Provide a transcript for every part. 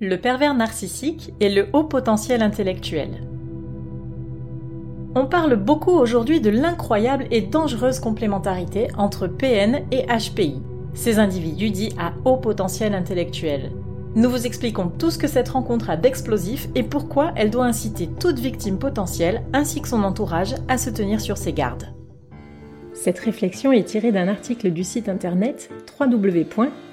le pervers narcissique et le haut potentiel intellectuel. On parle beaucoup aujourd'hui de l'incroyable et dangereuse complémentarité entre PN et HPI, ces individus dits à haut potentiel intellectuel. Nous vous expliquons tout ce que cette rencontre a d'explosif et pourquoi elle doit inciter toute victime potentielle ainsi que son entourage à se tenir sur ses gardes. Cette réflexion est tirée d'un article du site internet www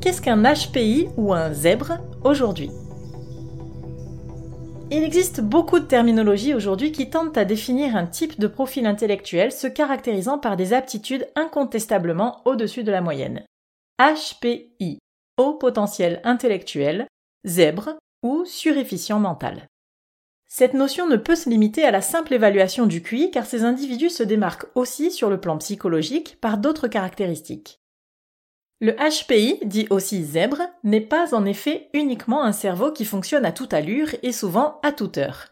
Qu'est-ce qu'un HPI ou un zèbre aujourd'hui? Il existe beaucoup de terminologies aujourd'hui qui tentent à définir un type de profil intellectuel se caractérisant par des aptitudes incontestablement au-dessus de la moyenne. HPI, haut potentiel intellectuel, zèbre ou surefficient mental. Cette notion ne peut se limiter à la simple évaluation du QI car ces individus se démarquent aussi sur le plan psychologique par d'autres caractéristiques. Le HPI, dit aussi zèbre, n'est pas en effet uniquement un cerveau qui fonctionne à toute allure et souvent à toute heure.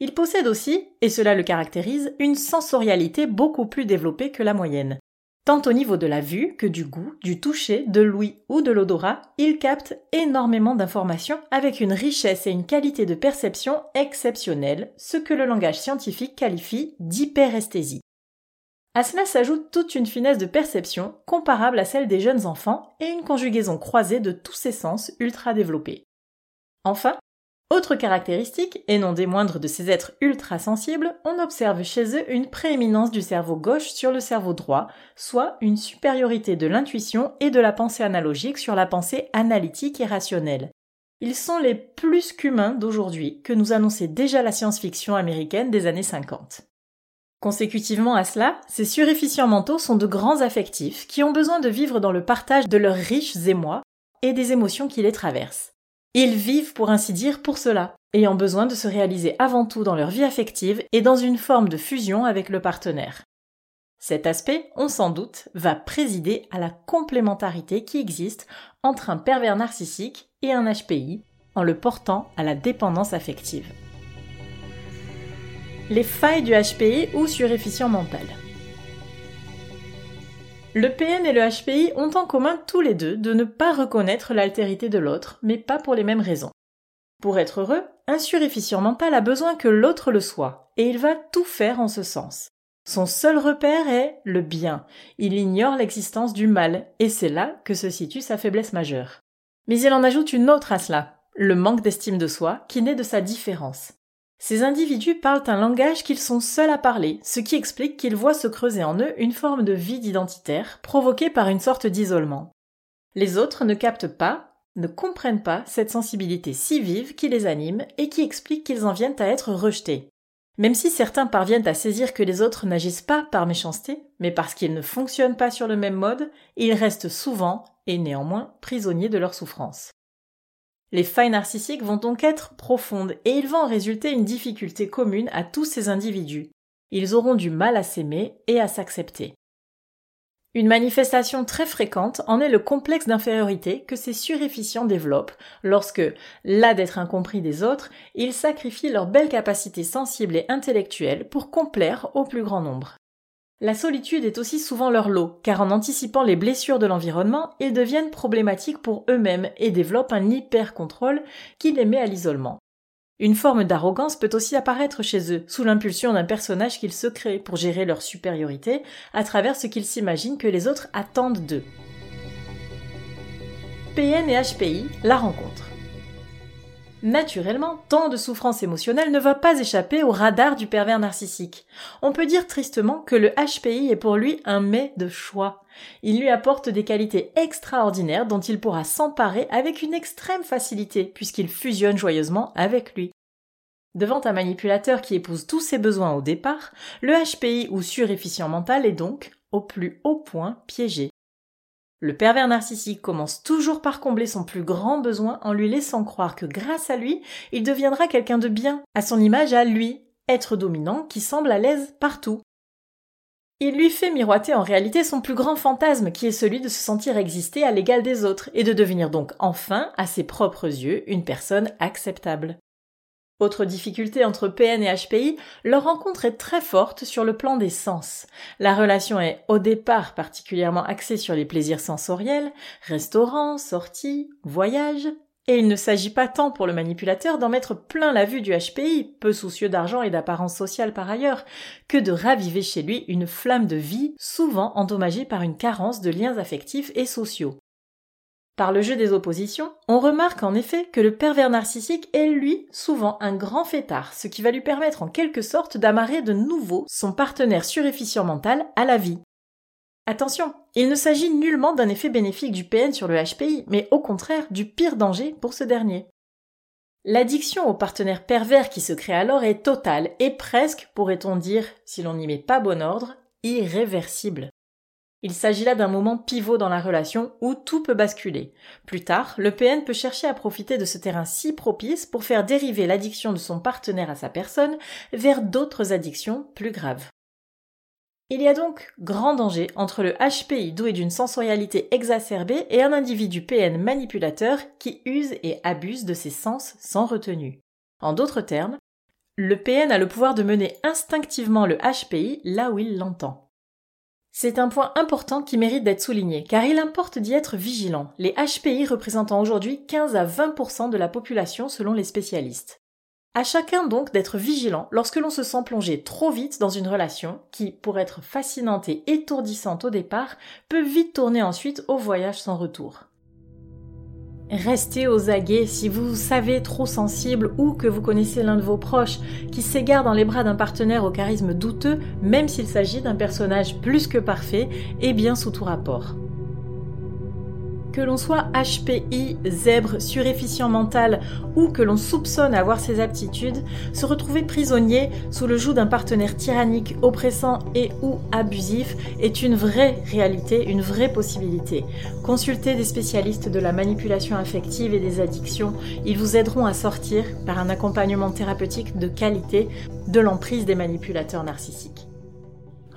Il possède aussi, et cela le caractérise, une sensorialité beaucoup plus développée que la moyenne. Tant au niveau de la vue que du goût, du toucher, de l'ouïe ou de l'odorat, il capte énormément d'informations avec une richesse et une qualité de perception exceptionnelles, ce que le langage scientifique qualifie d'hyperesthésie. À cela s'ajoute toute une finesse de perception comparable à celle des jeunes enfants et une conjugaison croisée de tous ces sens ultra développés. Enfin, autre caractéristique, et non des moindres de ces êtres ultra sensibles, on observe chez eux une prééminence du cerveau gauche sur le cerveau droit, soit une supériorité de l'intuition et de la pensée analogique sur la pensée analytique et rationnelle. Ils sont les plus qu'humains d'aujourd'hui, que nous annonçait déjà la science-fiction américaine des années 50. Consécutivement à cela, ces surefficients mentaux sont de grands affectifs qui ont besoin de vivre dans le partage de leurs riches émois et des émotions qui les traversent. Ils vivent pour ainsi dire pour cela, ayant besoin de se réaliser avant tout dans leur vie affective et dans une forme de fusion avec le partenaire. Cet aspect, on s'en doute, va présider à la complémentarité qui existe entre un pervers narcissique et un HPI en le portant à la dépendance affective les failles du HPI ou surefficient mental. Le PN et le HPI ont en commun tous les deux de ne pas reconnaître l'altérité de l'autre, mais pas pour les mêmes raisons. Pour être heureux, un surefficient mental a besoin que l'autre le soit, et il va tout faire en ce sens. Son seul repère est le bien. Il ignore l'existence du mal, et c'est là que se situe sa faiblesse majeure. Mais il en ajoute une autre à cela, le manque d'estime de soi, qui naît de sa différence. Ces individus parlent un langage qu'ils sont seuls à parler, ce qui explique qu'ils voient se creuser en eux une forme de vide identitaire provoquée par une sorte d'isolement. Les autres ne captent pas, ne comprennent pas cette sensibilité si vive qui les anime et qui explique qu'ils en viennent à être rejetés. Même si certains parviennent à saisir que les autres n'agissent pas par méchanceté, mais parce qu'ils ne fonctionnent pas sur le même mode, ils restent souvent, et néanmoins, prisonniers de leur souffrance. Les failles narcissiques vont donc être profondes et il va en résulter une difficulté commune à tous ces individus. Ils auront du mal à s'aimer et à s'accepter. Une manifestation très fréquente en est le complexe d'infériorité que ces surefficients développent lorsque, là d'être incompris des autres, ils sacrifient leur belle capacité sensible et intellectuelle pour complaire au plus grand nombre. La solitude est aussi souvent leur lot, car en anticipant les blessures de l'environnement, ils deviennent problématiques pour eux-mêmes et développent un hyper-contrôle qui les met à l'isolement. Une forme d'arrogance peut aussi apparaître chez eux, sous l'impulsion d'un personnage qu'ils se créent pour gérer leur supériorité à travers ce qu'ils s'imaginent que les autres attendent d'eux. PN et HPI, la rencontre. Naturellement, tant de souffrance émotionnelle ne va pas échapper au radar du pervers narcissique. On peut dire tristement que le HPI est pour lui un mets de choix. Il lui apporte des qualités extraordinaires dont il pourra s'emparer avec une extrême facilité puisqu'il fusionne joyeusement avec lui. Devant un manipulateur qui épouse tous ses besoins au départ, le HPI ou surefficient mental est donc, au plus haut point, piégé. Le pervers narcissique commence toujours par combler son plus grand besoin en lui laissant croire que grâce à lui, il deviendra quelqu'un de bien, à son image à lui, être dominant qui semble à l'aise partout. Il lui fait miroiter en réalité son plus grand fantasme qui est celui de se sentir exister à l'égal des autres et de devenir donc enfin, à ses propres yeux, une personne acceptable. Autre difficulté entre PN et HPI, leur rencontre est très forte sur le plan des sens. La relation est au départ particulièrement axée sur les plaisirs sensoriels, restaurants, sorties, voyages, et il ne s'agit pas tant pour le manipulateur d'en mettre plein la vue du HPI, peu soucieux d'argent et d'apparence sociale par ailleurs, que de raviver chez lui une flamme de vie souvent endommagée par une carence de liens affectifs et sociaux. Par le jeu des oppositions, on remarque en effet que le pervers narcissique est lui souvent un grand fêtard, ce qui va lui permettre en quelque sorte d'amarrer de nouveau son partenaire suréfficient mental à la vie. Attention, il ne s'agit nullement d'un effet bénéfique du PN sur le HPI, mais au contraire du pire danger pour ce dernier. L'addiction au partenaire pervers qui se crée alors est totale et presque, pourrait-on dire, si l'on n'y met pas bon ordre, irréversible. Il s'agit là d'un moment pivot dans la relation où tout peut basculer. Plus tard, le PN peut chercher à profiter de ce terrain si propice pour faire dériver l'addiction de son partenaire à sa personne vers d'autres addictions plus graves. Il y a donc grand danger entre le HPI doué d'une sensorialité exacerbée et un individu PN manipulateur qui use et abuse de ses sens sans retenue. En d'autres termes, le PN a le pouvoir de mener instinctivement le HPI là où il l'entend. C'est un point important qui mérite d'être souligné, car il importe d'y être vigilant, les HPI représentant aujourd'hui 15 à 20% de la population selon les spécialistes. À chacun donc d'être vigilant lorsque l'on se sent plongé trop vite dans une relation qui, pour être fascinante et étourdissante au départ, peut vite tourner ensuite au voyage sans retour. Restez aux aguets si vous savez trop sensible ou que vous connaissez l'un de vos proches qui s'égare dans les bras d'un partenaire au charisme douteux, même s'il s'agit d'un personnage plus que parfait et bien sous tout rapport. Que l'on soit HPI, zèbre, suréfficient mental ou que l'on soupçonne avoir ces aptitudes, se retrouver prisonnier sous le joug d'un partenaire tyrannique, oppressant et ou abusif est une vraie réalité, une vraie possibilité. Consultez des spécialistes de la manipulation affective et des addictions, ils vous aideront à sortir par un accompagnement thérapeutique de qualité de l'emprise des manipulateurs narcissiques.